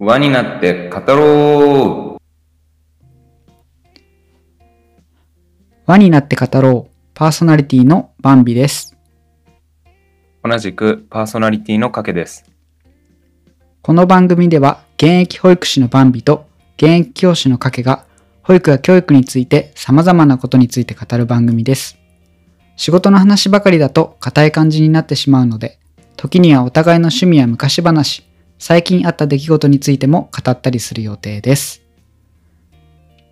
輪になって語ろう輪になって語ろうパーソナリティのバンビです。同じくパーソナリティのかけです。この番組では現役保育士のバンビと現役教師のカケが保育や教育について様々なことについて語る番組です。仕事の話ばかりだと硬い感じになってしまうので、時にはお互いの趣味や昔話、最近あった出来事についても語ったりする予定です。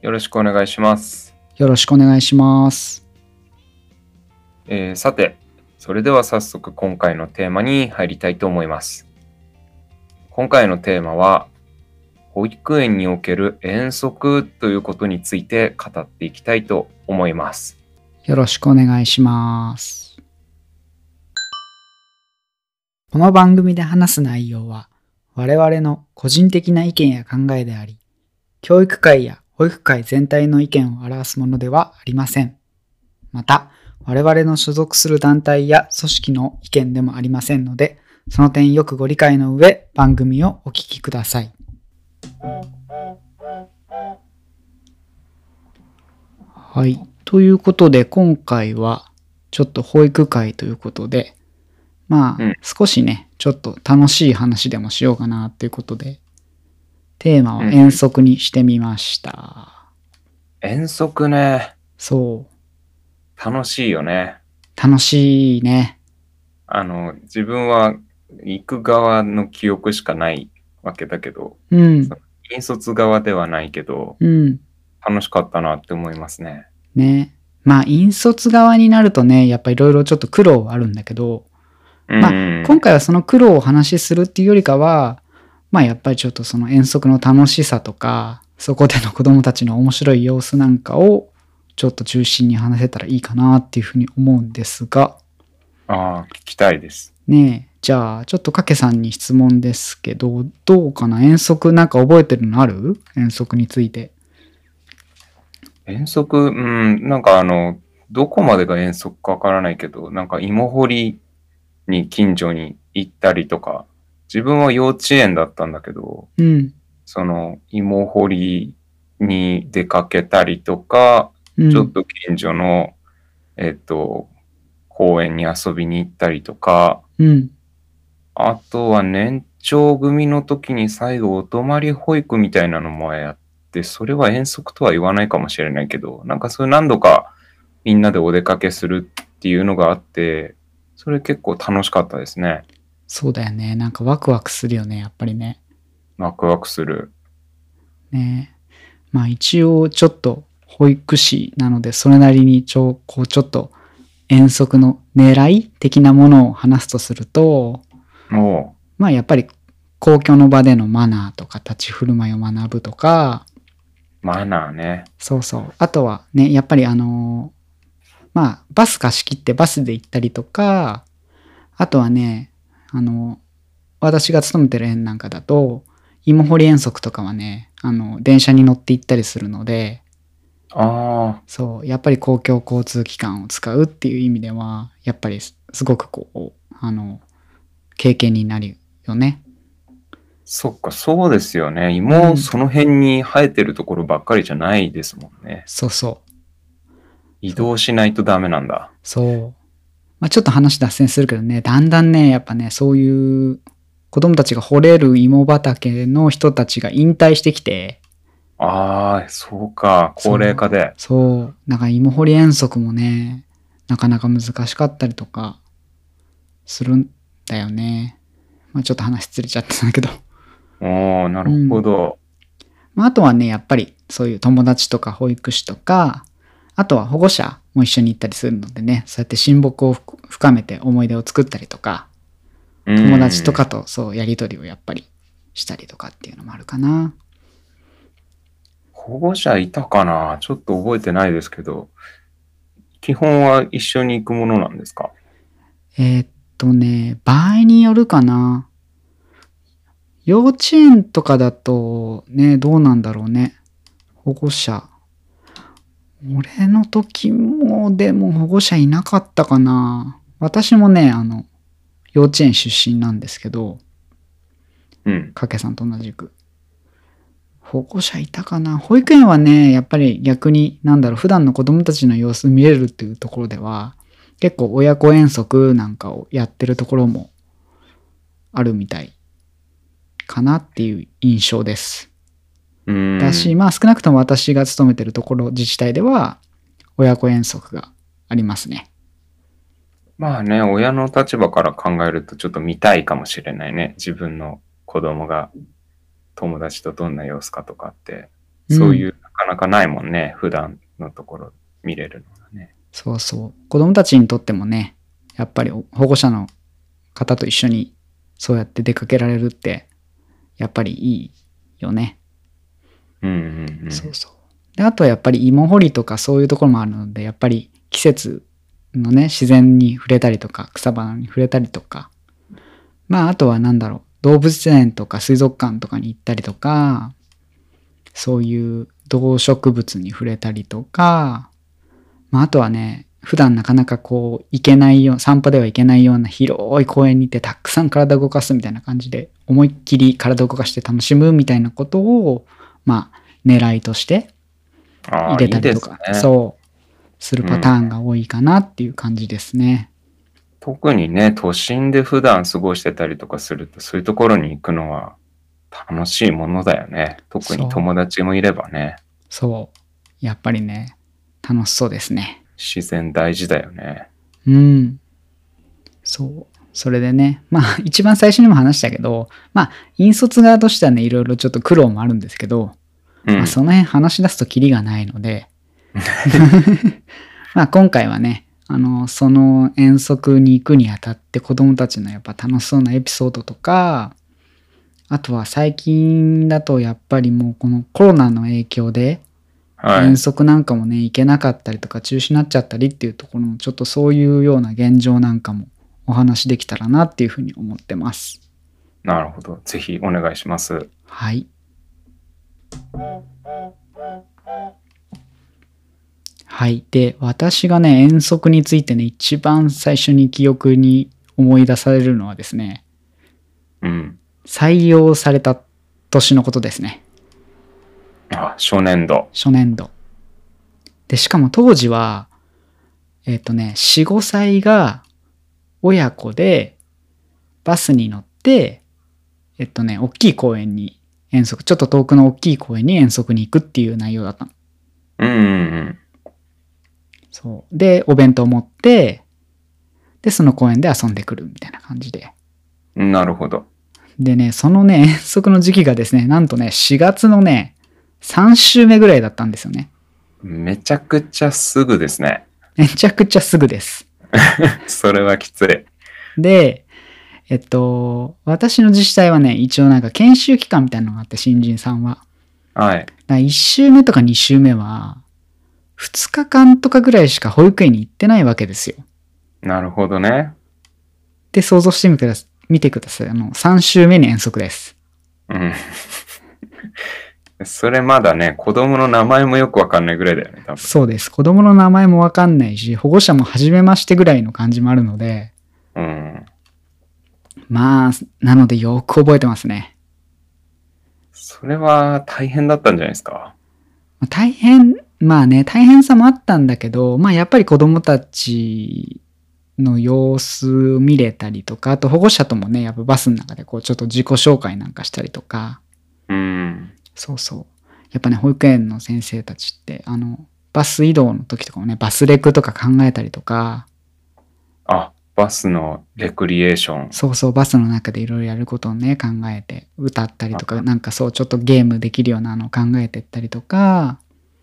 よろしくお願いします。よろしくお願いします。えーさて、それでは早速今回のテーマに入りたいと思います。今回のテーマは、保育園における遠足ということについて語っていきたいと思います。よろしくお願いします。この番組で話す内容は我々の個人的な意見や考えであり、教育界や保育界全体の意見を表すものではありません。また、我々の所属する団体や組織の意見でもありませんので、その点よくご理解の上、番組をお聞きください。はい。ということで、今回は、ちょっと保育会ということで、まあ、うん少しね、ちょっと楽しい話でもしようかなっていうことで、テーマはうん遠足にしてみました。遠足ね、そう。楽しいよね。楽しいね。あの、自分は行く側の記憶しかないわけだけど、うん。引率側ではないけど、うん。楽しかったなって思いますね。ね。まあ、引率側になるとね、やっぱいろいろちょっと苦労はあるんだけど、まあうん今回はその苦労をお話しするっていうよりかは、まあやっぱりちょっとその遠足の楽しさとか、そこでの子供たちの面白い様子なんかをちょっと中心に話せたらいいかなっていうふうに思うんですが、ああ、聞きたいです。ねえ、じゃあちょっとかけさんに質問ですけど、どうかな？遠足なんか覚えてるのある？遠足について。遠足、うん、なんかあの、どこまでが遠足かわからないけど、なんか芋掘りに近所に行ったりとか、自分は幼稚園だったんだけど、うん。その芋掘りに出かけたりとか、うん、ちょっと近所の、えっと、公園に遊びに行ったりとか、うん。あとは年長組の時に最後お泊まり保育みたいなのもやって、それは遠足とは言わないかもしれないけど、なんかそれ何度かみんなでお出かけするっていうのがあって、それ結構楽しかったですね。そうだよね。なんかワクワクするよね、やっぱりね。ワクワクする。ねまあ一応ちょっと保育士なのでそれなりにちょこうちょっと遠足の狙い的なものを話すとするとまあやっぱり公共の場でのマナーとか立ち振る舞いを学ぶとかマナーね。そうそうあとはねやっぱりあのまあバス貸し切ってバスで行ったりとかあとはねあの私が勤めてる園なんかだと芋掘り遠足とかはねあの電車に乗って行ったりするのであそう、やっぱり公共交通機関を使うっていう意味では、やっぱりすすごくこう、あの、経験になるよね。あ、そっか、そうですよね。う芋、んその辺に生えてるところばっかりじゃないですもんね。そうそう。移動しないとダメなんだ。そう。まあ、ちょっと話脱線するけどね、だんだんね、やっぱね、そういう子供たちが掘れる芋畑の人たちが引退してきて、ああ、そうか、高齢化で。そう、なんか芋掘り遠足もね、なかなか難しかったりとかするんだよね。まあ、ちょっと話ずれちゃったんだけど。おおなるほど。まあ、あとはね、やっぱりそういう友達とか保育士とか、あとは保護者も一緒に行ったりするのでね、そうやって親睦を深深めて思い出を作ったりとか、友達とかとそうやりとりをやっぱりしたりとかっていうのもあるかな。保護者いたかな？ちょっと覚えてないですけど、基本は一緒に行くものなんですか？えーっとね、場合によるかな。幼稚園とかだとね、どうなんだろうね。保護者。俺の時も、でも保護者いなかったかな。私もね、あの、幼稚園出身なんですけど、うん。かけさんと同じく。保護者いたかな保育園はね、やっぱり逆に、なんだろう、普段の子供たちの様子見れるっていうところでは、結構親子遠足なんかをやってるところもあるみたいかなっていう印象です。うん。だし、まあ少なくとも私が勤めてるところ、自治体では、親子遠足がありますね。まあね、親の立場から考えるとちょっと見たいかもしれないね。自分の子供が友達とどんな様子かとかって。そういう、なかなかないもんね。普段のところ見れるのがね。そうそう。子供たちにとってもね、やっぱり保護者の方と一緒にそうやって出かけられるって、やっぱりいいよね。うんうん。そうそう。で、あとはやっぱり芋掘りとかそういうところもあるので、やっぱり季節のね、自然に触れたりとか、草花に触れたりとか、まあ、あとはなんだろう、動物園とか水族館とかに行ったりとか、そういう動植物に触れたりとか、まあ、あとはね、普段なかなかこう、行けないよう、散歩では行けないような広い公園に行ってたくさん体動かすみたいな感じで、思いっきり体動かして楽しむみたいなことを、まあ、狙いとして入れたりとか、いいね、そう、するパターンが多いかなっていう感じですね。特にね、都心で普段過ごしてたりとかすると、そういうところに行くのは楽しいものだよね。特に友達もいればね、そう。やっぱりね、楽しそうですね。自然大事だよね。うん。そう。それでね、まあ 一番最初にも話したけど、まあ引率側としてはね、いろいろちょっと苦労もあるんですけど、うんまあ、その辺話し出すとキリがないので、まあ今回はね、あの、その遠足に行くにあたって子供たちのやっぱ楽しそうなエピソードとか、あとは最近だとやっぱりもうこのコロナの影響ではい遠。足なんかもね、行けなかったりとか中止になっちゃったりっていうところのちょっとそういうような現状なんかもお話できたらなっていうふうに思ってます。なるほど。ぜひお願いします。はい。はい。で、私がね、遠足についてね、一番最初に記憶に思い出されるのはですね、うん。採用された年のことですね。あ、初年度。初年度。で、しかも当時は、えっ、とね、4、5歳が親子でバスに乗って、えっとね、大きい公園に遠足、ちょっと遠くの大きい公園に遠足に行くっていう内容だったの。うんうんそう。で、お弁当持って、で、その公園で遊んでくるみたいな感じで。うん。なるほど。でね、そのね、遠足の時期がですね、なんとね、4月のね、3週目ぐらいだったんですよね。めちゃくちゃすぐですね。めちゃくちゃすぐです。それはきつい。で、えっと、私の自治体はね、一応なんか研修期間みたいなのがあって、新人さんは。はい。だから1週目とか2週目は、2日間とかぐらいしか保育園に行ってないわけですよ。なるほどね。で、想像してみてくださ見てください。あの、3週目に遠足です。うん。それまだね、子供の名前もよくわかんないぐらいだよね、多分。そうです。子供の名前もわかんないし、保護者も初めましてぐらいの感じもあるので、うん。まあ、なのでよく覚えてますね。それは大変だったんじゃないですか？まあ大変、まあね、大変さもあったんだけど、まあやっぱり子供たちの様子見れたりとか、あと保護者ともね、やっぱバスの中でこうちょっと自己紹介なんかしたりとか、うん。そうそう。やっぱね、保育園の先生たちって、あの、バス移動の時とかもね、バスレクとか考えたりとか、あ、バスのレクリエーション。そうそう、バスの中でいろいろやることをね、考えて、歌ったりとか、なんかそう、ちょっとゲームできるようなのを考えてったりとか、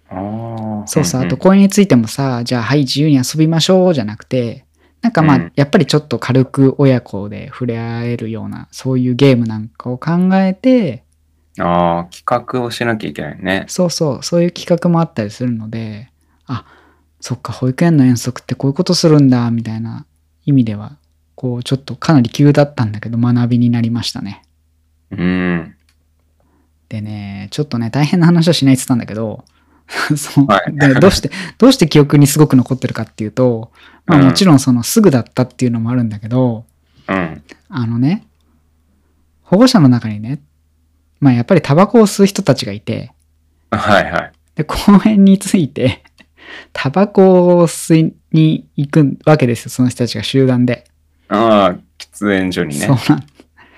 ああ。そうそう、んんあと公園についてもさ、じゃあはい、自由に遊びましょうじゃなくて、なんかまあ、うんやっぱりちょっと軽く親子で触れ合えるような、そういうゲームなんかを考えて、ああ、企画をしなきゃいけないね。そうそう、そういう企画もあったりするので、あ、そっか、保育園の遠足ってこういうことするんだ、みたいな意味では、こう、ちょっとかなり急だったんだけど、学びになりましたね。うん。でね、ちょっとね、大変な話はしないって言ったんだけど、そう、はいでどうして、どうして記憶にすごく残ってるかっていうと、まあうんもちろんそのすぐだったっていうのもあるんだけど、うん。あのね、保護者の中にね、まあやっぱりタバコを吸う人たちがいて、はいはい。で、公園について、タバコを吸いに行くわけですよ、その人たちが集団で。ああ、喫煙所にねそう。なん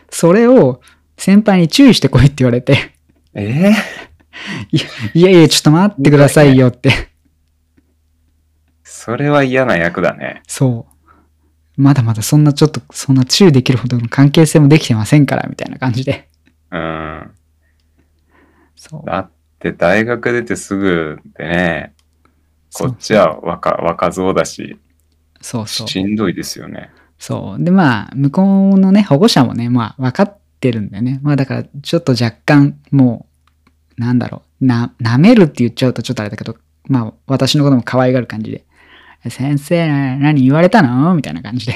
それを先輩に注意してこいって言われて、えいやいや、ちょっと待ってくださいよって。それは嫌な役だね。そう。まだまだそんなちょっと、そんな注意できるほどの関係性もできてませんから、みたいな感じで。うん。そう。だって大学出てすぐでね、こっちは若若造だし、そうそう。しんどいですよね。そう。で、まあ、向こうのね、保護者もね、まあ、分かってるんだよね。まあ、だから、ちょっと若干、もう、なんだろう、な、舐めるって言っちゃうとちょっとあれだけど、まあ、私のことも可愛がる感じで、先生、何言われたの？みたいな感じで。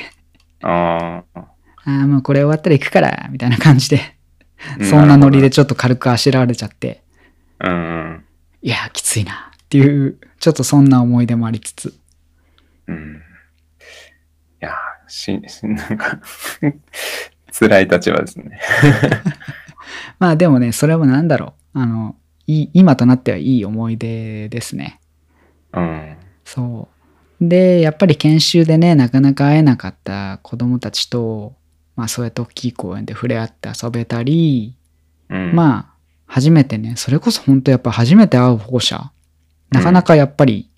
ああ。ああ、もうこれ終わったら行くから、みたいな感じで、そんなノリでちょっと軽くあしらわれちゃって、うんうん。いやー、きついな、っていう、ちょっとそんな思い出もありつつ、うん。いやしなんか、辛い立場ですね。まあでもね、それもなんだろう、あの、いい今となってはいい思い出ですね。うん。そう。で、やっぱり研修でね、なかなか会えなかった子供たちと、まあそうやって大きい公園で触れ合って遊べたり、うん、まあ、初めてね、それこそ本当やっぱ初めて会う保護者、なかなかやっぱり、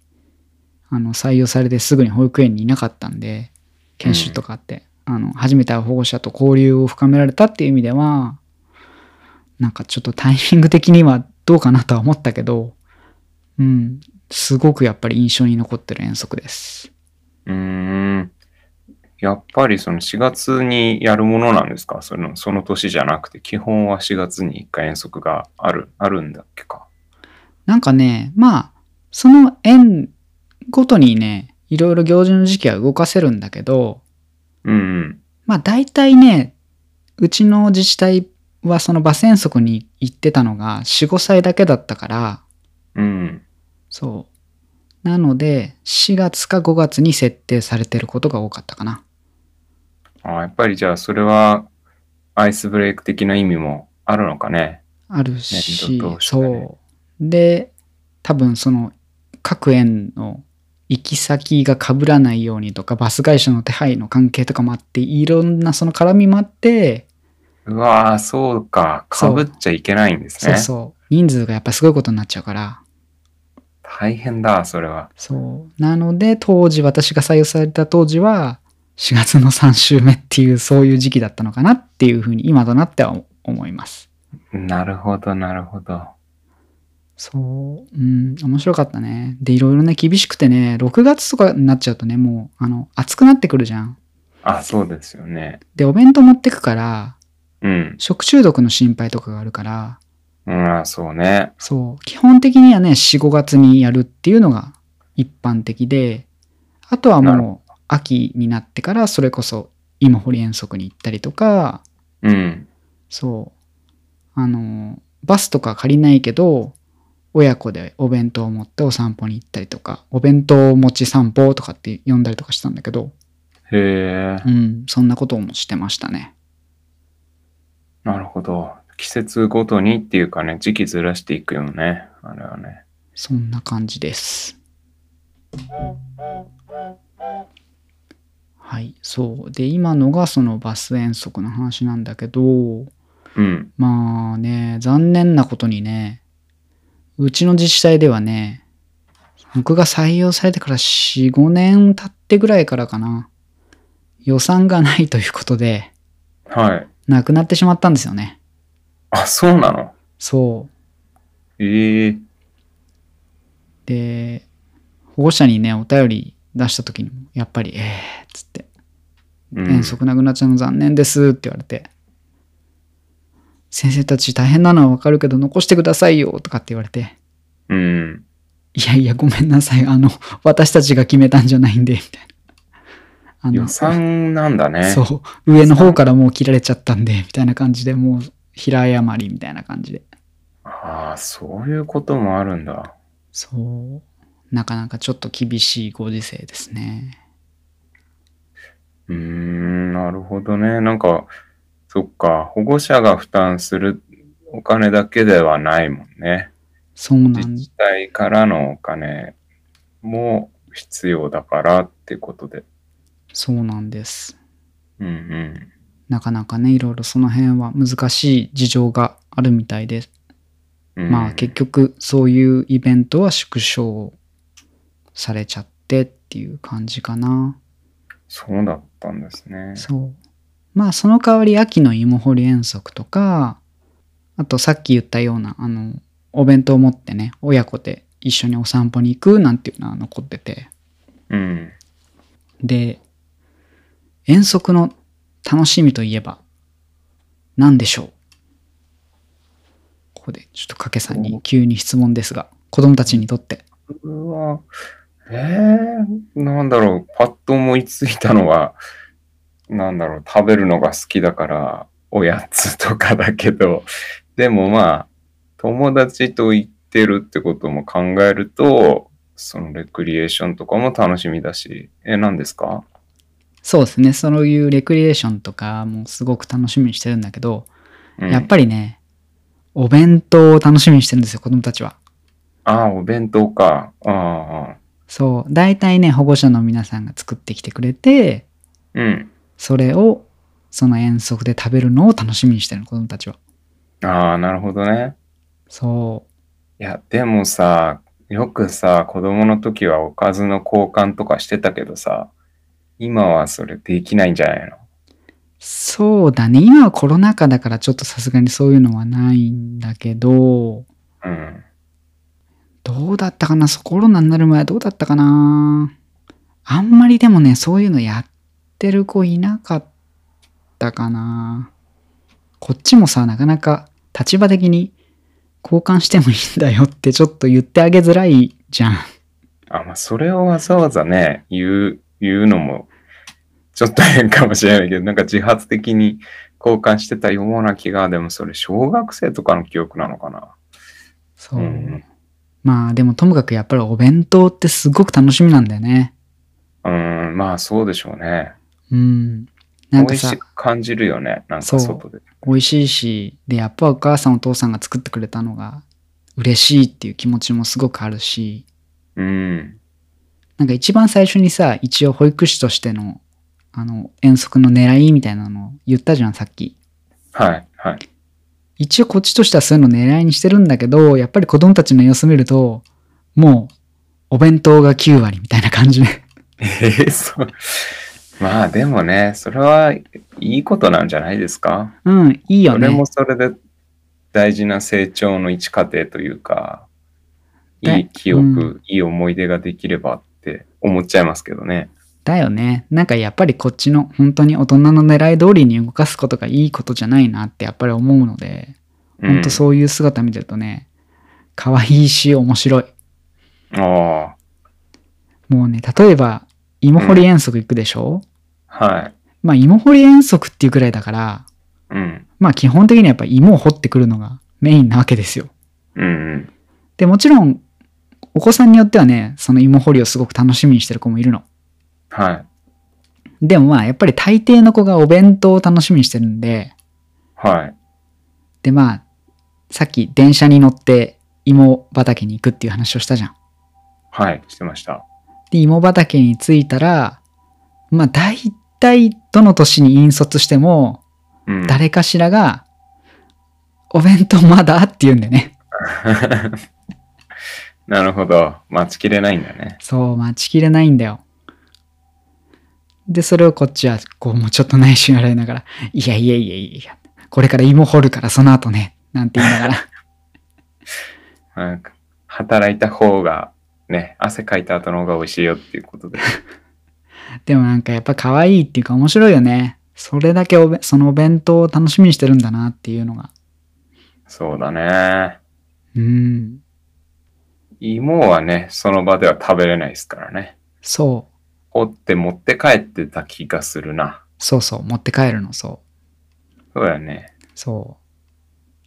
あの、採用されてすぐに保育園にいなかったんで、研修とかあって、あの、初めて会う保護者と交流を深められたっていう意味では、なんかちょっとタイミング的にはどうかなとは思ったけど、うん、すごくやっぱり印象に残ってる遠足です。うーん。やっぱりその4月にやるものなんですか？そのその年じゃなくて、基本は4月に1回遠足がある、あるんだっけか？なんかね、まあ、その園ごとにね、いろいろ行事の時期は動かせるんだけど、うんうん。まあ大体ね、うちの自治体はそのバス遠足に行ってたのが4、5歳だけだったから、うん。そう。なので、4月か5月に設定されてることが多かったかな。あやっぱりじゃあそれはアイスブレイク的な意味もあるのかね。あるし、ねそう。で、多分その各園の行き先が被らないようにとか、バス会社の手配の関係とかもあって、いろんなその絡みもあって、うわー、そうか。かぶっちゃいけないんですね。そうそう。人数がやっぱすごいことになっちゃうから。大変だ、それは。そう。なので、当時、私が採用された当時は、4月の3週目っていう、そういう時期だったのかなっていうふうに、今となっては思います。なるほど、なるほど。そう。うん、面白かったね。で、いろいろね、厳しくてね、6月とかになっちゃうとね、もう、あの、暑くなってくるじゃん。あ、そうですよね。で、お弁当持ってくから、うん。食中毒の心配とかがあるから、うん、あそうね。そう。基本的にはね、4、5月にやるっていうのが一般的で、あとはもう、秋になってから、それこそ、芋掘り遠足に行ったりとか、うん。そう。あの、バスとか借りないけど、親子でお弁当を持ってお散歩に行ったりとか、お弁当持ち散歩とかって呼んだりとかしたんだけど、へえ、うん、そんなこともしてましたね。なるほど。季節ごとにっていうかね、時期ずらしていくよね。あれはね。そんな感じです。はい、そう。で、今のがそのバス遠足の話なんだけど、うん。まあね、残念なことにね、うちの自治体ではね、僕が採用されてから4、5年経ってぐらいからかな、予算がないということで、はい。なくなってしまったんですよね。あ、そうなの？そう。ええで、保護者にね、お便り出した時にも、やっぱり、ええー、っつって、うん遠足なくなっちゃうの残念ですって言われて、先生たち大変なのはわかるけど残してくださいよとかって言われて、うん。いやいやごめんなさい、あの、私たちが決めたんじゃないんで、みたいな。あ予算なんだね。そう、上の方からもう切られちゃったんで、みたいな感じで、もう平謝りみたいな感じで。ああ、そういうこともあるんだ。そう、なかなかちょっと厳しいご時世ですね。うーん、なるほどね。なんか、そっか、保護者が負担するお金だけではないもんね。そうなん自治体からのお金も必要だからってことで。そうなんです。うんうん。なかなかね、いろいろその辺は難しい事情があるみたいです。うんまあ結局そういうイベントは縮小されちゃってっていう感じかな。そうだったんですね。そう。まあその代わり秋の芋掘り遠足とか、あとさっき言ったような、あの、お弁当を持ってね、親子で一緒にお散歩に行くなんていうのは残ってて。うん。で、遠足の楽しみといえば、何でしょうここでちょっと掛さんに急に質問ですが、子供たちにとって。うわ、えー、なんだろう、パッと思いついたのは、なんだろう、食べるのが好きだから、おやつとかだけど、でもまあ、友達と行ってるってことも考えると、そのレクリエーションとかも楽しみだし、え、何ですか？そうですね、そういうレクリエーションとかもすごく楽しみにしてるんだけど、やっり。ぱりね、お弁当を楽しみにしてるんですよ、子供たちは。ああ、お弁当か。ああ、そう、大体ね、保護者の皆さんが作ってきてくれて、うん。それをその遠足で食べるのを楽しみにしてるの、子供たちは。ああ、なるほどね。そいや、でもさ、よくさ、子供の時はおかずの交換とかしてたけどさ、今はそれできないんじゃないの？う。そうだね。今はコロナ禍だからちょっとさすがにそういうのはないんだけど、うん。どうだったかな？コロナになる前はどうだったかな？あんまりでもね、そういうのやってる子いなかったかなこっちもさ、なかなか立場的に交換してもいいんだよってちょっと言ってあげづらいじゃん。あ、まあ、それをわざわざね、言う、言うのも、ちょっと変かもしれないけど、なんか自発的に交換してたような気が、でもそれ小学生とかの記憶なのかな？そう。うんまあでもともかくやっぱりお弁当ってすごく楽しみなんだよね。うん、まあそうでしょうね。うん。なんかさ美味し、く感じるよね。なんか外で。美味しいし、で、やっぱお母さんお父さんが作ってくれたのが嬉しいっていう気持ちもすごくあるし、うん。なんか一番最初にさ、一応保育士としての、あの、遠足の狙いみたいなのを言ったじゃん、さっき。はい、はい。一応こっちとしてはそういうの狙いにしてるんだけど、やっぱり子供たちの様子見ると、もう、お弁当が9割みたいな感じで。えー、そう。まあでもね、それはいいことなんじゃないですか。うん、いいよね。それもそれで大事な成長の一過程というか、だいい記憶、うんいい思い出ができればって思っちゃいますけどね。だよね。なんかやっぱりこっちの本当に大人の狙い通りに動かすことがいいことじゃないなってやっぱり思うので、うん本当そういう姿見てるとね、可愛いし面白い。あもうね、例えば芋掘り遠足行くでしょ、あ、はい。まあ芋掘り遠足っていうくらいだから、うん。まあ基本的にはやっぱ芋を掘ってくるのがメインなわけですよ。うんうん。で、もちろんお子さんによってはね、その芋掘りをすごく楽しみにしてる子もいるの。はい。でもまあやっぱり大抵の子がお弁当を楽しみにしてるんで、はい。でまあ、さっき電車に乗って芋畑に行くっていう話をしたじゃん。はい。してました。で、芋畑に着いたら、まあ大体どの年に引率しても、うん。誰かしらが、お弁当まだって言うんだよね。なるほど。待ちきれないんだね。そう、待ちきれないんだよ。で、それをこっちは、こう、もうちょっと内心洗いながら、いやいやいやいやいや、これから芋掘るからその後ね、なんて言いながら。なんか働いた方が、ね、汗かいた後の方が美味しいよっていうことで。でもなんかやっぱ可愛いっていうか面白いよね。それだけおべそのお弁当を楽しみにしてるんだなっていうのが。そうだね。うん。芋はね、その場では食べれないですからね。そう。掘って持って帰ってた気がするな。そうそう。持って帰るの、そう。そうだよね。そ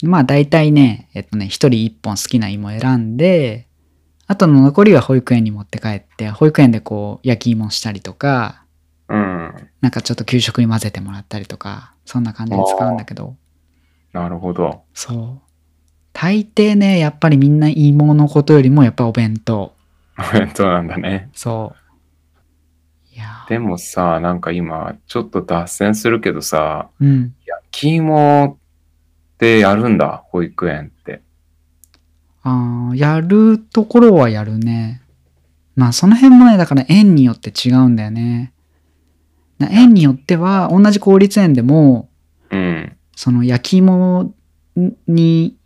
う。まあ大体ね、えっとね、一人一本好きな芋選んで、あとの残りは保育園に持って帰って、保育園でこう焼き芋したりとか、うん。なんかちょっと給食に混ぜてもらったりとか、そんな感じで使うんだけど、なるほど。そう。大抵ね、やっぱりみんな芋のことよりもやっぱお弁当。お弁当なんだね。そう。でもさ、なんか今、ちょっと脱線するけどさ、ーうん。焼き芋ってやるんだ、保育園って。あーやるところはやるね。まあその辺もね、だから園によって違うんだよね。な園によっては、同じ公立園でも、うん。その焼き芋に、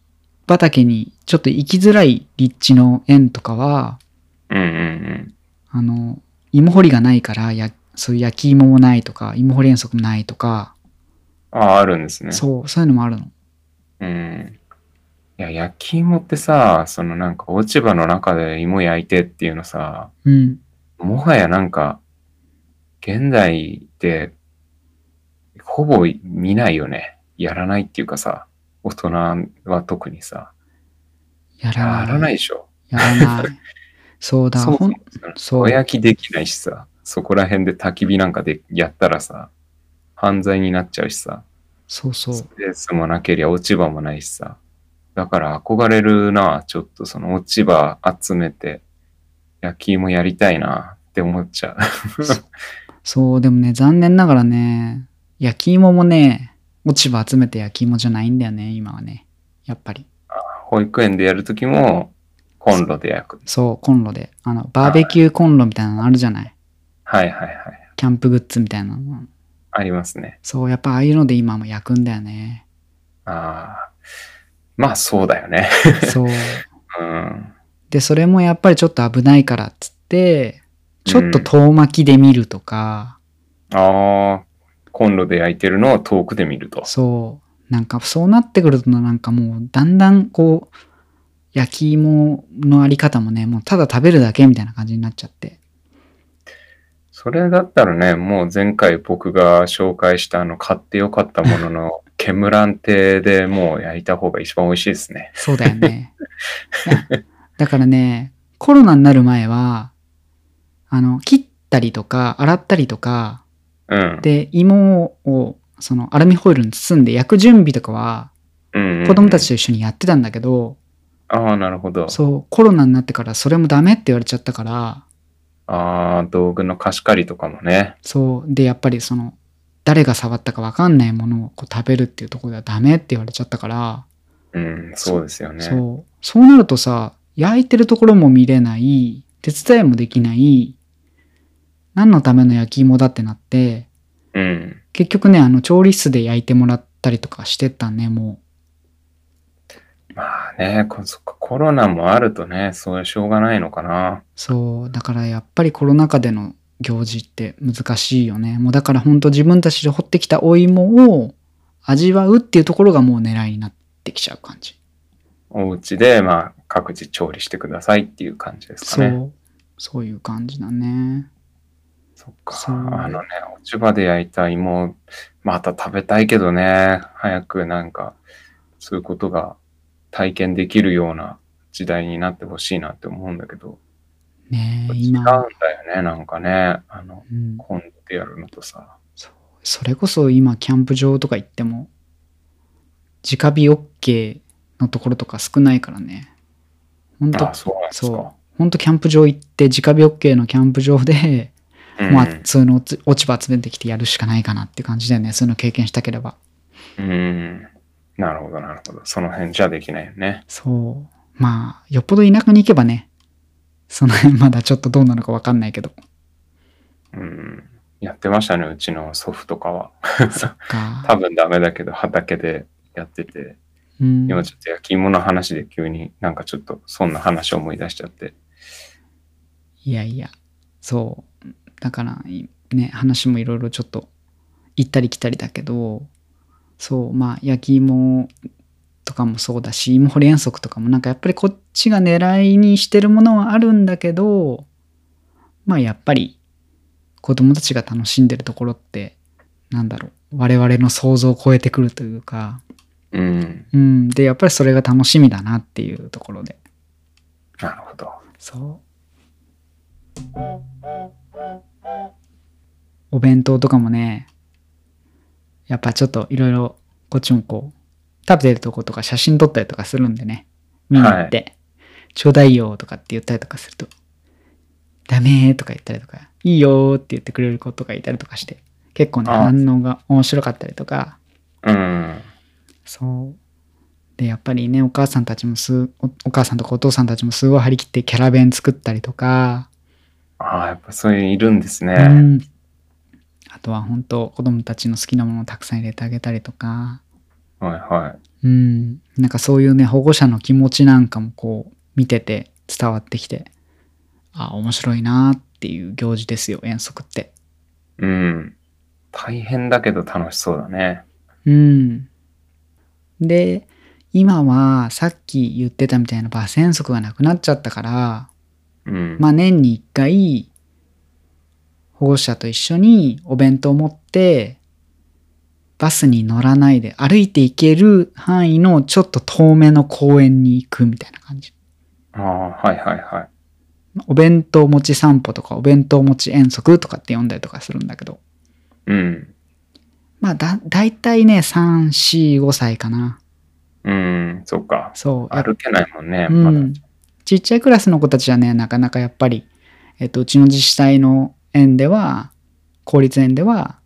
畑にちょっと行きづらい立地の園とかは、うんうんあの、芋掘りがないから、やそういう焼き芋もないとか、芋掘り遠足もないとか、うん。ああ、あるんですね。そう、そういうのもあるの。うん。いや、焼き芋ってさ、そのなんか落ち葉の中で芋焼いてっていうのさ、うん。もはやなんか、現代で、ほぼ見ないよね。やらないっていうかさ、大人は特にさ、やらない。やらないでしょ。やらない。そうだ、そもそもほん、そうお焼きできないしさ、そこら辺で焚き火なんかでやったらさ、犯罪になっちゃうしさ、そうそう。スペースもなけりゃ落ち葉もないしさ。だから憧れるな、ちょっとその落ち葉集めて、焼き芋やりたいなって思っちゃう。そう、でもね、残念ながらね、焼き芋もね、落ち葉集めて焼き芋じゃないんだよね、今はね。やっぱり。保育園でやるときも、コンロで焼く。そう、コンロで。あの、バーベキューコンロみたいなのあるじゃない？はいはいはい。キャンプグッズみたいなの。ありますね。そう、やっぱああいうので今も焼くんだよね。ああ。まあそうだよね。そう。うん。で、それもやっぱりちょっと危ないからっつって、ちょっと遠巻きで見るとか、ああ。コンロで焼いてるのを遠くで見ると。そう。なんかそうなってくるとなんかもうだんだんこう、焼き芋のあり方もね、もうただ食べるだけみたいな感じになっちゃって。それだったらね、もう前回僕が紹介したあの買ってよかったもののケムランテでもう焼いた方が一番美味しいですね。そうだよね。だからね、コロナになる前は、あの、切ったりとか、洗ったりとか、うん。で、芋を、その、アルミホイルに包んで焼く準備とかは、子供たちと一緒にやってたんだけど、ああ、なるほど。そう、コロナになってからそれもダメって言われちゃったから、ああ、道具の貸し借りとかもね。そう、で、やっぱりその、誰が触ったかわかんないものをこう食べるっていうところではダメって言われちゃったから、うん、そうですよね。そう、そうなるとさ、焼いてるところも見れない、手伝いもできない、何のための焼き芋だってなって、うん。結局ね、あの、調理室で焼いてもらったりとかしてたね、もまあね、こそっかコロナもあるとね、そういうしょうがないのかな。う。そう、だからやっぱりコロナ禍での行事って難しいよね。もうだから本当自分たちで掘ってきたお芋を味わうっていうところがもう狙いになってきちゃう感じ。お家で、まあ、各自調理してくださいっていう感じですかね。そう、そういう感じだね。そっか。あのね、落ち葉で焼いた芋、また食べたいけどね、早くなんか、そういうことが体験できるような時代になってほしいなって思うんだけど、ねえ、違うんだ今、よね、なんかね、あの、うん、コンロでやるのとさ。それこそ今キャンプ場とか行っても直火 OK のところとか少ないからね。ほんとあ、そうそうか。ほんとキャンプ場行って直火 OK のキャンプ場で、うん。まあ普通の落ち葉集めてきてやるしかないかなって感じだよね。そういうの経験したければ。うん。なるほど、なるほど。その辺じゃできないよね。そうまあよっぽど田舎に行けばねその辺まだちょっとどうなのかわかんないけどうん。やってましたね、うちの祖父とかは。そっか 多分ダメだけど、畑でやってて、うん今ちょっと焼き芋の話で急になんかちょっとそんな話を思い出しちゃって。いやいや、そう。だから、いね、話もいろいろちょっと行ったり来たりだけど、そう、まあ、焼き芋とかもそうだし、芋掘り遠足とかもなんかやっぱりこっちが狙いにしてるものはあるんだけど、まあやっぱり子供たちが楽しんでるところって、なんだろう、我々の想像を超えてくるというか、うん。うん、で、やっぱりそれが楽しみだなっていうところで。なるほど。そう。お弁当とかもね、やっぱちょっといろいろこっちもこう食べてるとことか写真撮ったりとかするんでね。見に行って、ちょうだいよとかって言ったりとかすると、ダメーとか言ったりとか、いいよーって言ってくれる子とかいたりとかして、結構ね、あ反応が面白かったりとか、うん。そう。で、やっぱりね、お母さんたちもす、おお母さんとかお父さんたちもすごい張り切ってキャラ弁作ったりとか、ああ、やっぱそういういるんですね。うん。あとは本当子供たちの好きなものをたくさん入れてあげたりとか、はいはい。うん。なんかそういうね、保護者の気持ちなんかもこう、見てて伝わってきて、あ、面白いなっていう行事ですよ、遠足って。うん。大変だけど楽しそうだね。うん。で、今はさっき言ってたみたいなバス遠足がなくなっちゃったから、うん。まあ年に一回、保護者と一緒にお弁当を持って、バスに乗らないで歩いて行ける範囲のちょっと遠めの公園に行くみたいな感じ。ああ、はいはいはい。お弁当持ち散歩とかお弁当持ち遠足とかって呼んだりとかするんだけど。うん。まあだ、だいたいね、3、4、5歳かな。うん、そっか。そう。歩けないもんね、うまだ。ん。ちっちゃいクラスの子たちはね、なかなかやっぱり、えっと、うちの自治体の園では、公立園では、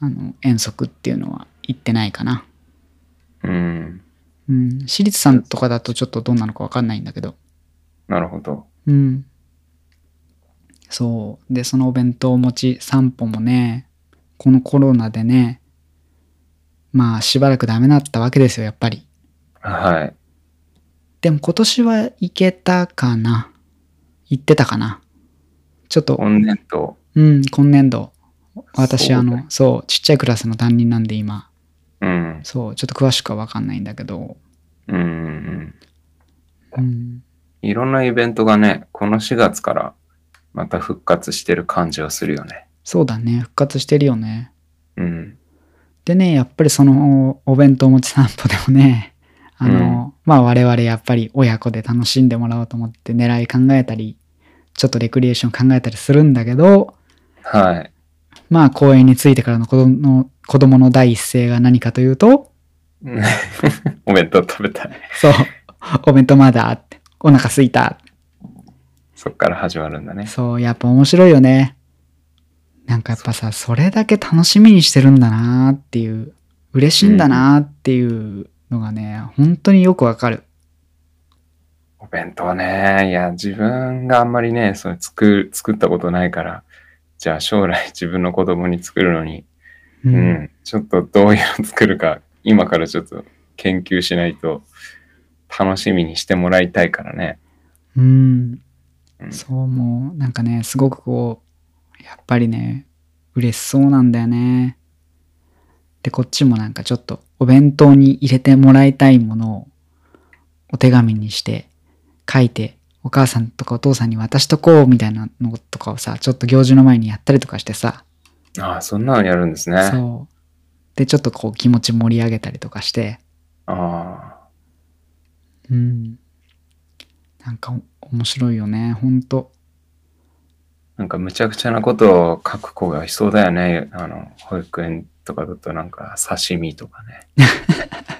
あの、遠足っていうのは行ってないかな。うん。うん。私立さんとかだとちょっとどうなのかわかんないんだけど。なるほど。うん。そう。で、そのお弁当持ち散歩もね、このコロナでね、まあしばらくダメだったわけですよ、やっぱり。はい。でも今年は行けたかな行ってたかなちょっと、今年度。うん、今年度。私、あの、そう、ちっちゃいクラスの担任なんで今。うん。そう、ちょっと詳しくはわかんないんだけど。うんうんうん。うん。いろんなイベントがね、この4月からまた復活してる感じはするよね。そうだね、復活してるよね。うん。でね、やっぱりそのお弁当持ち散歩でもね、あの、まあ我々やっぱり親子で楽しんでもらおうと思って狙い考えたり、ちょっとレクリエーション考えたりするんだけど、はい。まあ公園に着いてからの子供の子供の第一声が何かというと、お弁当食べたい。そう、お弁当まだって、お腹すいた。そっから始まるんだね。そう、やっぱ面白いよね。なんかやっぱさ、それだけ楽しみにしてるんだなっていう、嬉しいんだなっていうのがね、本当によくわかる。お弁当ね。いや、自分があんまりね、それ作る、作ったことないから、じゃあ将来 自分の子供に作るのに、ううん、ちょっとどういうの作るか、今からちょっと研究しないと、楽しみにしてもらいたいからね。うん。うんそう思う。なんかね、すごくこう、やっぱりね、嬉しそうなんだよね。で、こっちもなんかちょっとお弁当に入れてもらいたいものをお手紙にして書いて、お母さんとかお父さんに渡しとこうみたいなのとかをさ、ちょっと行事の前にやったりとかしてさ、ああ、そんなのやるんですね。そう。で、ちょっとこう気持ち盛り上げたりとかして、ああ、うん。なんか面白いよね、ほんと。なんかむちゃくちゃなことを書く子がいそうだよね。あの、保育園とかだとなんか刺身とかね。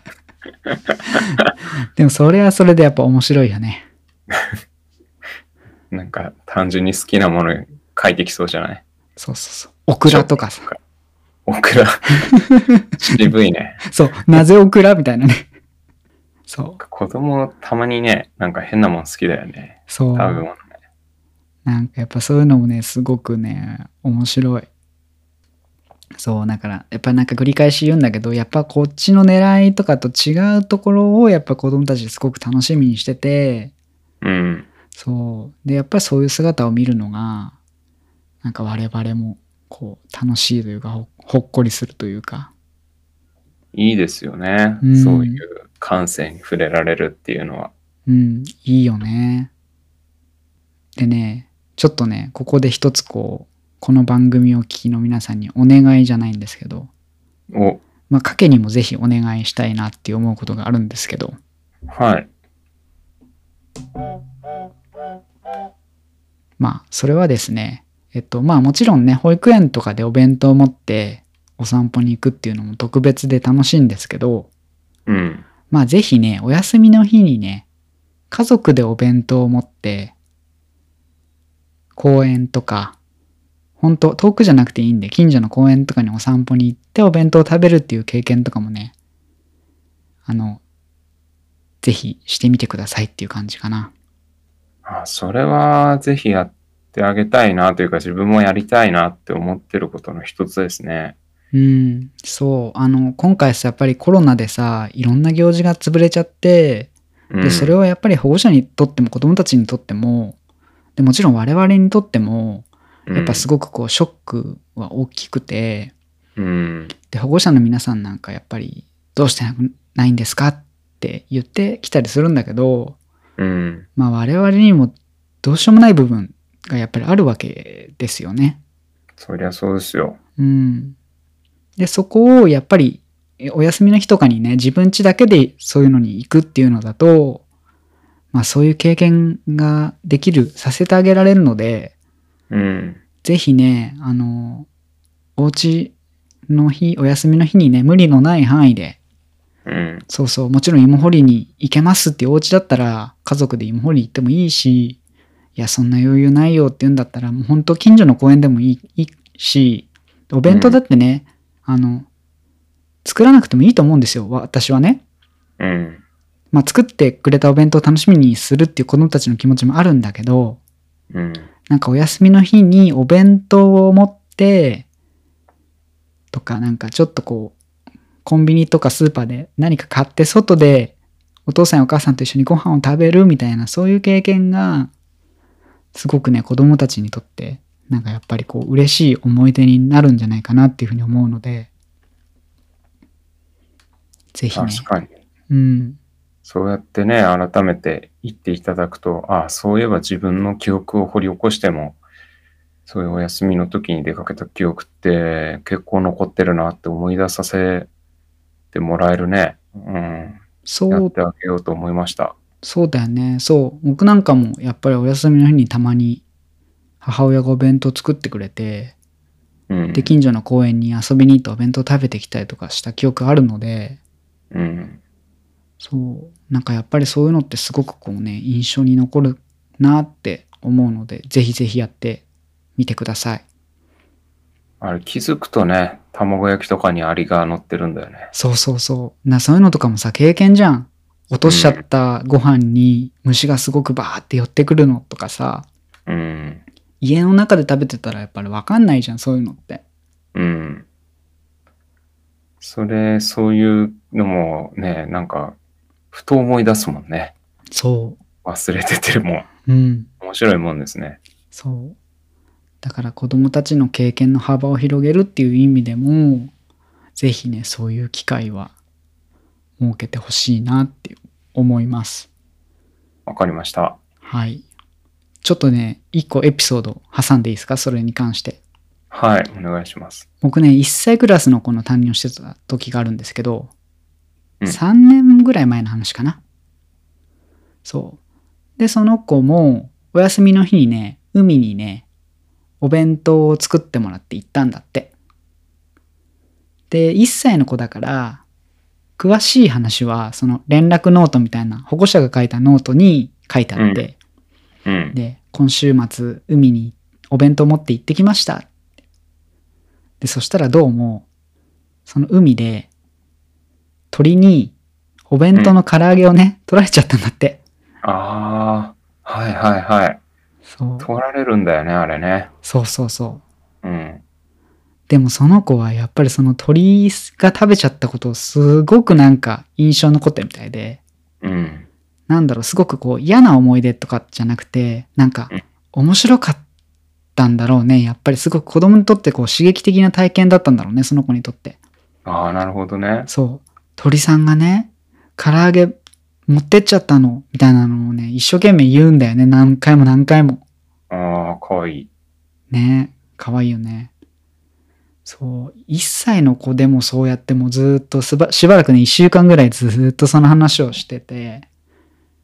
でもそれはそれでやっぱ面白いよね。なんか単純に好きなもの書いてきそうじゃない？そうそうそう。オクラとかさ。オクラ。渋いね。そう。なぜオクラみたいなね。そう。子供たまにね、なんか変なもん好きだよね。そう。食べ物ね。なんかやっぱそういうのもね、すごくね、面白い。そう、だから、やっぱなんか繰り返し言うんだけど、やっぱこっちの狙いとかと違うところをやっぱ子供たちすごく楽しみにしてて、うん。そう。で、やっぱりそういう姿を見るのが、なんか我々もこう楽しいというか、ほほっこりするというか。いいですよね。うんそういう感性に触れられるっていうのは。うん、いいよね。でね、ちょっとね、ここで一つこう、この番組をお聞きの皆さんにお願いじゃないんですけど、お、まあ、かけにもぜひお願いしたいなって思うことがあるんですけど、はい。まあ、それはですね、えっと、まあもちろんね、保育園とかでお弁当を持ってお散歩に行くっていうのも特別で楽しいんですけど、うん。まあぜひね、お休みの日にね、家族でお弁当を持って、公園とか、本当遠くじゃなくていいんで、近所の公園とかにお散歩に行ってお弁当を食べるっていう経験とかもね、あの、ぜひしてみてくださいっていう感じかな。あ、それはぜひやってあげたいなというか自分もやりたいなって思ってることの一つですね。うん、そう。あの、今回さ、やっぱりコロナでさ、いろんな行事が潰れちゃって、うん、で、それはやっぱり保護者にとっても子供たちにとっても、でもちろん我々にとっても、やっぱすごくこうショックは大きくて、うん。で、保護者の皆さんなんかやっぱりどうしてないんですかって言ってきたりするんだけど、うん。まあ我々にもどうしようもない部分がやっぱりあるわけですよね。そりゃそうですよ。うん。で、そこをやっぱりえお休みの日とかにね、自分家だけでそういうのに行くっていうのだと、まあそういう経験ができる、させてあげられるので、うん。ぜひね、あの、お家の日、お休みの日にね、無理のない範囲で、うん。そうそう、もちろん芋掘りに行けますっていうお家だったら、家族で芋掘り行ってもいいし、いや、そんな余裕ないよって言うんだったら、もう本当近所の公園でもいいし、お弁当だってね、あの、作らなくてもいいと思うんですよ、わ私はね。うん。まあ、作ってくれたお弁当を楽しみにするっていう子供たちの気持ちもあるんだけど、うん。なんかお休みの日にお弁当を持って、とかなんかちょっとこう、コンビニとかスーパーで何か買って外でお父さんやお母さんと一緒にご飯を食べるみたいなそういう経験が、すごくね、子供たちにとって、なんかやっぱりこう嬉しい思い出になるんじゃないかなっていうふうに思うので、ぜひね。確かに。うん。そうやってね、改めて言っていただくと、ああ、そういえば自分の記憶を掘り起こしても、そういうお休みの時に出かけた記憶って結構残ってるなって思い出させてもらえるね。うん。そうやってあげようと思いました。そうだよね。そう。僕なんかもやっぱりお休みの日にたまに母親がお弁当作ってくれて、うん。で、近所の公園に遊びに行ってお弁当食べてきたりとかした記憶あるので、うん。そう。なんかやっぱりそういうのってすごくこうね、印象に残るなって思うので、ぜひぜひやってみてください。あれ気づくとね、卵焼きとかにアリが乗ってるんだよね。そうそうそう。な、そういうのとかもさ、経験じゃん。落としちゃったご飯に虫がすごくバーって寄ってくるのとかさ、うん。家の中で食べてたらやっぱりわかんないじゃん、そういうのって。うん。それ、そういうのもね、なんか、ふと思い出すもんね。そ忘れててるも。うん。面白いもんですね。そう。だから子供たちの経験の幅を広げるっていう意味でも、ぜひね、そういう機会は設けてほしいなって思います。わかりました。はい。ちょっとね、一個エピソード挟んでいいですか？それに関して。はい、お願いします。僕ね、1歳クラスの子の担任をしてた時があるんですけど、うん3年ぐらい前の話かな。そう。で、その子も、お休みの日にね、海にね、お弁当を作ってもらって行ったんだって。で、1歳の子だから、詳しい話は、その連絡ノートみたいな、保護者が書いたノートに書いてあって、うん。で、今週末、海にお弁当持って行ってきました。で、そしたらどうも、その海で、鳥に、お弁当の唐揚げをね、取られちゃったんだって。ああ、はいはいはい。そう。取られるんだよね、あれね。そうそうそう。うん。でもその子はやっぱりその鳥が食べちゃったことをすごくなんか印象に残ってるみたいで、うん。なんだろう、すごくこう嫌な思い出とかじゃなくて、なんかうん面白かったんだろうね。やっぱりすごく子供にとってこう刺激的な体験だったんだろうね、その子にとって。ああ、なるほどね。そう。鳥さんがね、唐揚げ持ってっちゃったの、みたいなのをね、一生懸命言うんだよね。何回も何回も。ああ、かわいい。ね可愛いよね。そう。1歳の子でもそうやってもうずーっとすばしばらくね、1週間ぐらいずーっとその話をしてて、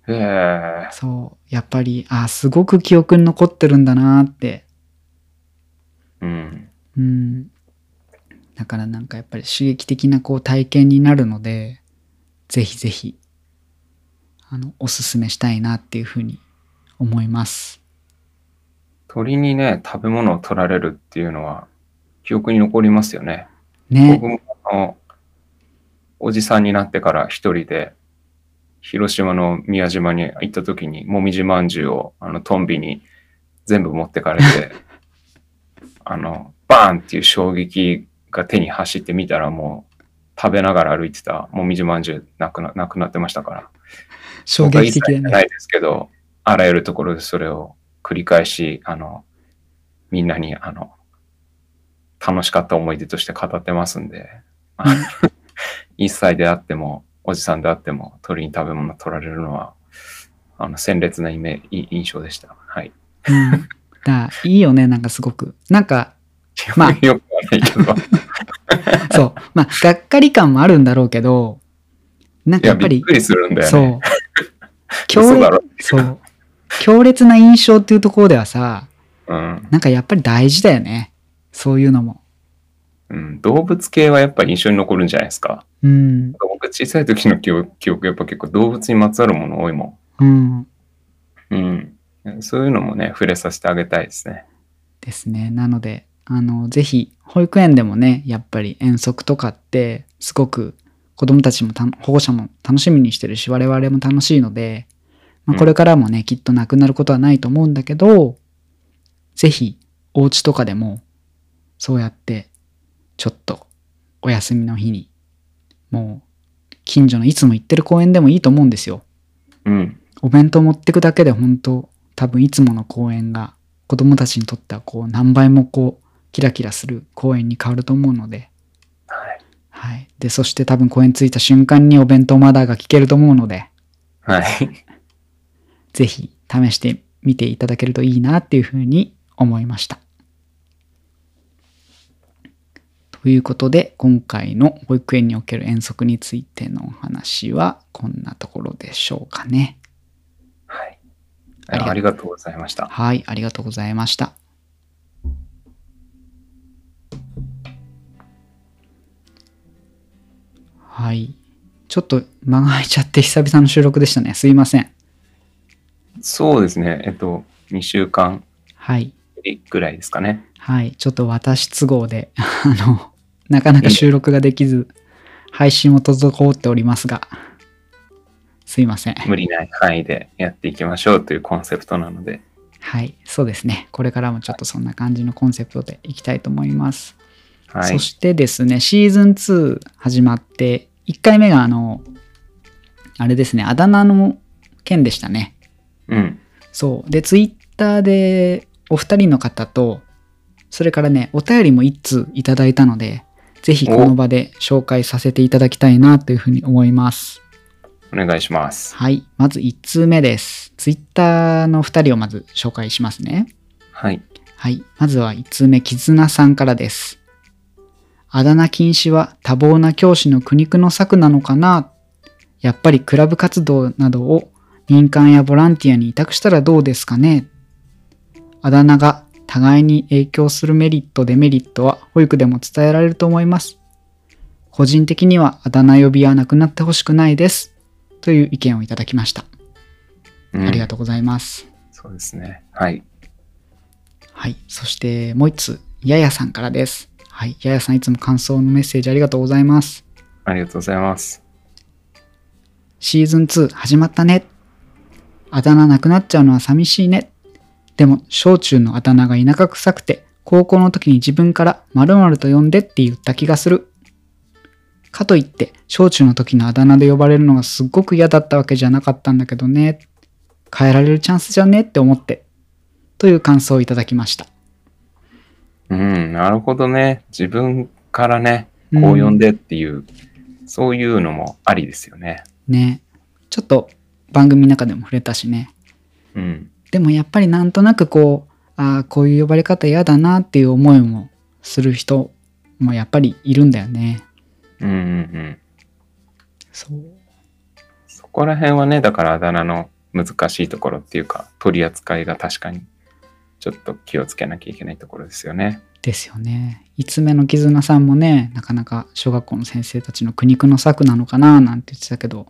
へえ。そう。やっぱり、あ、すごく記憶に残ってるんだなって。うん。うん。だからなんかやっぱり刺激的なこう体験になるので、ぜひぜひ、あの、おすすめしたいなっていうふうに思います。鳥にね、食べ物を取られるっていうのは、記憶に残りますよね。ね僕。もあの、おじさんになってから一人で、広島の宮島に行った時に、もみじまんじゅうを、あの、トンビに全部持ってかれて、あの、バーンっていう衝撃が手に走ってみたら、もう、食べながら歩いてたもみじまんじゅうなくななくなってましたから。衝撃的だね。ないですけど、あらゆるところでそれを繰り返し、あの、みんなに、あの、楽しかった思い出として語ってますんで、あ の1歳であっても、おじさんであっても、鳥に食べ物取られるのは、あの、鮮烈なイメい印象でした。はい。うん。だいいよね、なんかすごく。なんか、まあよくはないけど。そう。まあ、がっかり感もあるんだろうけど、なんかやっぱり、びっくりするんだよそうね。。強嘘だろ烈、そう。強烈な印象っていうところではさ、うん。なんかやっぱり大事だよね。そういうのも。うん。動物系はやっぱり印象に残るんじゃないですか。うん。僕、小さい時の記憶、記憶やっぱ結構動物にまつわるもの多いもうん。ん。うん。そういうのもね、触れさせてあげたいですね。ですね。なので、あの、ぜひ、保育園でもね、やっぱり遠足とかって、すごく子供たちもた保護者も楽しみにしてるし、我々も楽しいので、まあ、うんこれからもね、きっとなくなることはないと思うんだけど、ぜひ、お家とかでも、そうやって、ちょっと、お休みの日に、もう、近所のいつも行ってる公園でもいいと思うんですよ。うん。お弁当持ってくだけで本当多分いつもの公園が子供たちにとってはこう何倍もこうキラキラする公園に変わると思うので、はい。はい。で、そして多分公園着いた瞬間にお弁当マダーが聞けると思うので、はい。ぜひ試してみていただけるといいなっていうふうに思いました。ということで、今回の保育園における遠足についてのお話はこんなところでしょうかね。はい。ありがとうございました。はい、ありがとうございました。はい。ちょっと間が空いちゃって久々の収録でしたね。すいません。そうですね。えっと、2週間はい。ぐらいですかね。はい。ちょっと私都合で、あの、なかなか収録ができず、配信も滞っておりますが、すいません。無理ない範囲でやっていきましょうというコンセプトなので。はい。そうですね。これからもちょっとそんな感じのコンセプトでいきたいと思います。はいそ。してですね、シーズン2始まって、1回目があの、あれですね、あだ名の件でしたね。うん。そう。で、ツイッターでお二人の方と、それからね、お便りも1通いただいたので、ぜひこの場で紹介させていただきたいなというふうに思います。お願いします。はい。まず1通目です。ツイッターの2人をまず紹介しますね。はい。はい。まずは1通目、絆さんからです。あだ名禁止は多忙な教師の苦肉の策なのかな？やっぱりクラブ活動などを民間やボランティアに委託したらどうですかね？あだ名が互いに影響するメリット、デメリットは保育でも伝えられると思います。個人的にはあだ名呼びはなくなってほしくないです。という意見をいただきました。うんありがとうございます。そうですね。はい。はい。そしてもう一つ、ややさんからです。はい。ややさんいつも感想のメッセージありがとうございます。ありがとうございます。シーズン2始まったね。あだ名なくなっちゃうのは寂しいね。でも、小中のあだ名が田舎臭くて、高校の時に自分から〇〇と呼んでって言った気がする。かといって、小中の時のあだ名で呼ばれるのがすっごく嫌だったわけじゃなかったんだけどね。変えられるチャンスじゃねって思って。という感想をいただきました。うん、なるほどね。自分からね、こう呼んでっていう、そういうのもありですよね。ね。ちょっと番組の中でも触れたしね。うん。でもやっぱりなんとなくこう、ああ、こういう呼ばれ方嫌だなっていう思いもする人もやっぱりいるんだよね。うんうんうん。そう。そこら辺はね、だからあだ名の難しいところっていうか、取り扱いが確かにちょっと気をつけなきゃいけないところですよね。ですよね。5つ目の絆さんもね、なかなか小学校の先生たちの苦肉の策なのかななんて言ってたけど、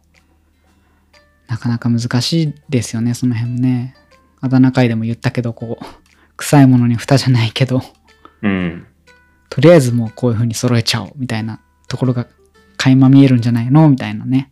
なかなか難しいですよね、その辺もね。あだ名会でも言ったけど、こう、臭いものに蓋じゃないけど、うん。とりあえずもうこういう風に揃えちゃおうみたいなところが垣間見えるんじゃないの？みたいなね。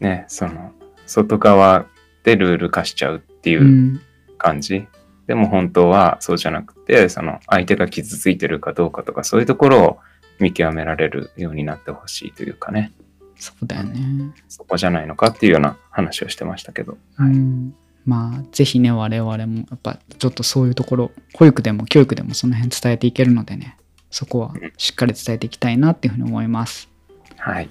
ね、その、外側でルール化しちゃうっていううん感じ？でも本当はそうじゃなくて、その相手が傷ついてるかどうかとか、そういうところを見極められるようになってほしいというかね、そうだよね。そこじゃないのかっていうような話をしてましたけど。うん。まあ、ぜひね、我々も、やっぱ、ちょっとそういうところ、保育でも教育でもその辺伝えていけるのでね、そこはしっかり伝えていきたいなっていうふうに思います。はい。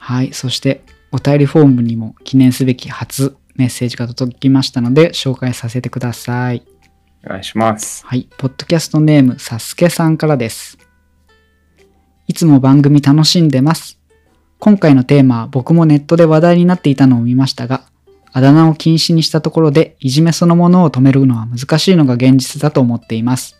はい。そして、お便りフォームにも記念すべき初メッセージが届きましたので、紹介させてください。お願いします。はい。ポッドキャストネーム、サスケさんからです。いつも番組楽しんでます。今回のテーマは僕もネットで話題になっていたのを見ましたが、あだ名を禁止にしたところでいじめそのものを止めるのは難しいのが現実だと思っています。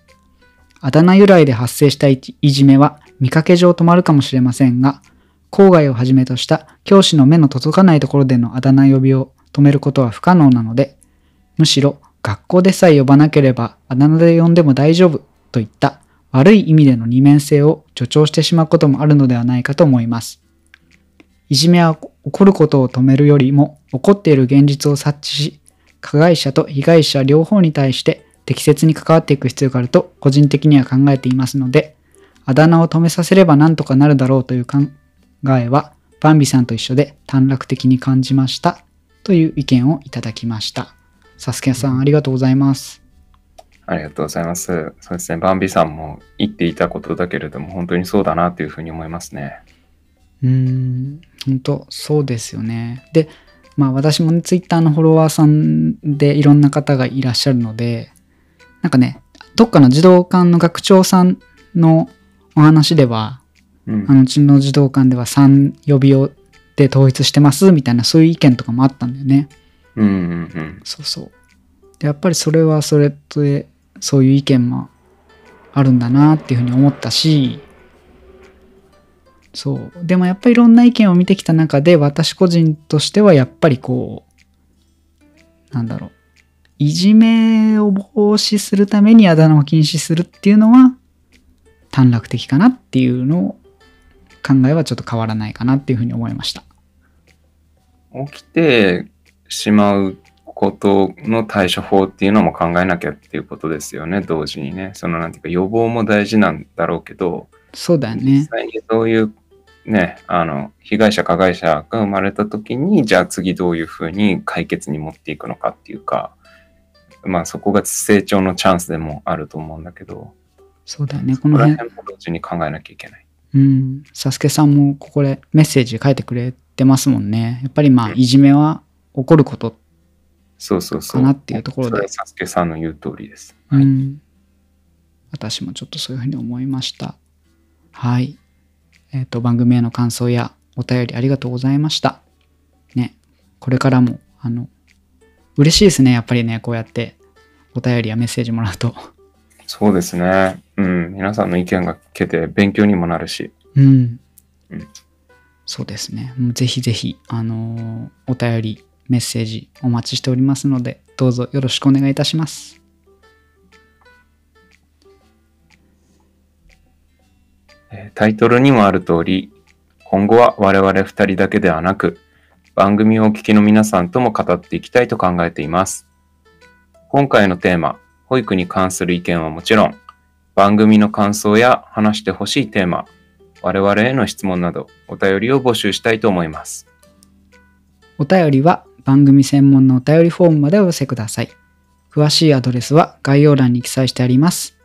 あだ名由来で発生したいいじめは見かけ上止まるかもしれませんが、郊外をはじめとした教師の目の届かないところでのあだ名呼びを止めることは不可能なので、むしろ学校でさえ呼ばなければあだ名で呼んでも大丈夫といった悪い意味での二面性を助長してしまうこともあるのではないかと思います。いじめは起こることを止めるよりも起こっている現実を察知し、加害者と被害者両方に対して適切に関わっていく必要があると個人的には考えていますので、あだ名を止めさせればなんとかなるだろうという考えは、バンビさんと一緒で短絡的に感じましたという意見をいただきました。サスケさんありがとうございます。ありがとうございます。そうですね。バンビさんも言っていたことだけれども、本当にそうだなというふうに思いますね。うーん、本当そうですよね。で、まあ私もね、ツイッターのフォロワーさんでいろんな方がいらっしゃるので、なんかね、どっかの児童館の学長さんのお話では、うんあのうちの児童館では3呼びをで統一してますみたいなそういう意見とかもあったんだよね。うんうんうん。そうそう。で、やっぱりそれはそれで、そういう意見もあるんだなっていうふうに思ったし、そう。でもやっぱりいろんな意見を見てきた中で、私個人としてはやっぱりこう、なんだろう。いじめを防止するためにあだ名を禁止するっていうのは短絡的かなっていうのを考えはちょっと変わらないかなっていうふうに思いました。起きてしまうことの対処法っていうのも考えなきゃっていうことですよね、同時にね。そのなんていうか予防も大事なんだろうけど、そうだよ実ね。際にそういうね、あの、被害者、加害者が生まれた時に、じゃあ次どういうふうに解決に持っていくのかっていうか、まあそこが成長のチャンスでもあると思うんだけど、そうだよね。ここのの辺。辺も同時に考えなきゃいけない。うん、サスケさんもここでメッセージ書いてくれてますもんね。やっぱりまあ、うんいじめは起こること。そうそうそう。かなっていうところでサスケさんの言う通りです。うはいん。私もちょっとそういうふうに思いました。はい。えっ、と、番組への感想やお便りありがとうございました。ね。これからも、あの、嬉しいですね。やっぱりね、こうやってお便りやメッセージもらうと。そうですね。うん。皆さんの意見が聞けて勉強にもなるし。うん。うんそうですね。もうぜひぜひ、あのーお便り、メッセージお待ちしておりますので、どうぞよろしくお願いいたします。タイトルにもある通り、今後は我々二人だけではなく、番組をお聞きの皆さんとも語っていきたいと考えています。今回のテーマ、保育に関する意見はもちろん、番組の感想や話してほしいテーマ、我々への質問などお便りを募集したいと思います。お便りは番組専門のお便りフォームまでお寄せください。詳しいアドレスは概要欄に記載してあります。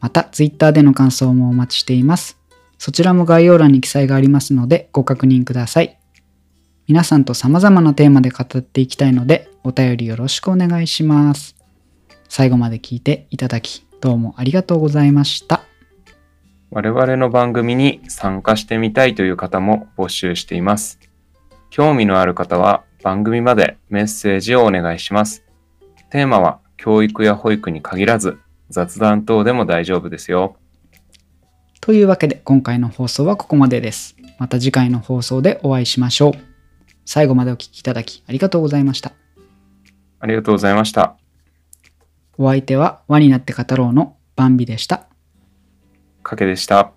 また、Twitter での感想もお待ちしています。そちらも概要欄に記載がありますのでご確認ください。皆さんと様々なテーマで語っていきたいので、お便りよろしくお願いします。最後まで聞いていただき、どうもありがとうございました。我々の番組に参加してみたいという方も募集しています。興味のある方は番組までメッセージをお願いします。テーマは教育や保育に限らず雑談等でも大丈夫ですよ。というわけで今回の放送はここまでです。また次回の放送でお会いしましょう。最後までお聴きいただきありがとうございました。ありがとうございました。お相手は輪になって語ろうのバンビでした。かけでした。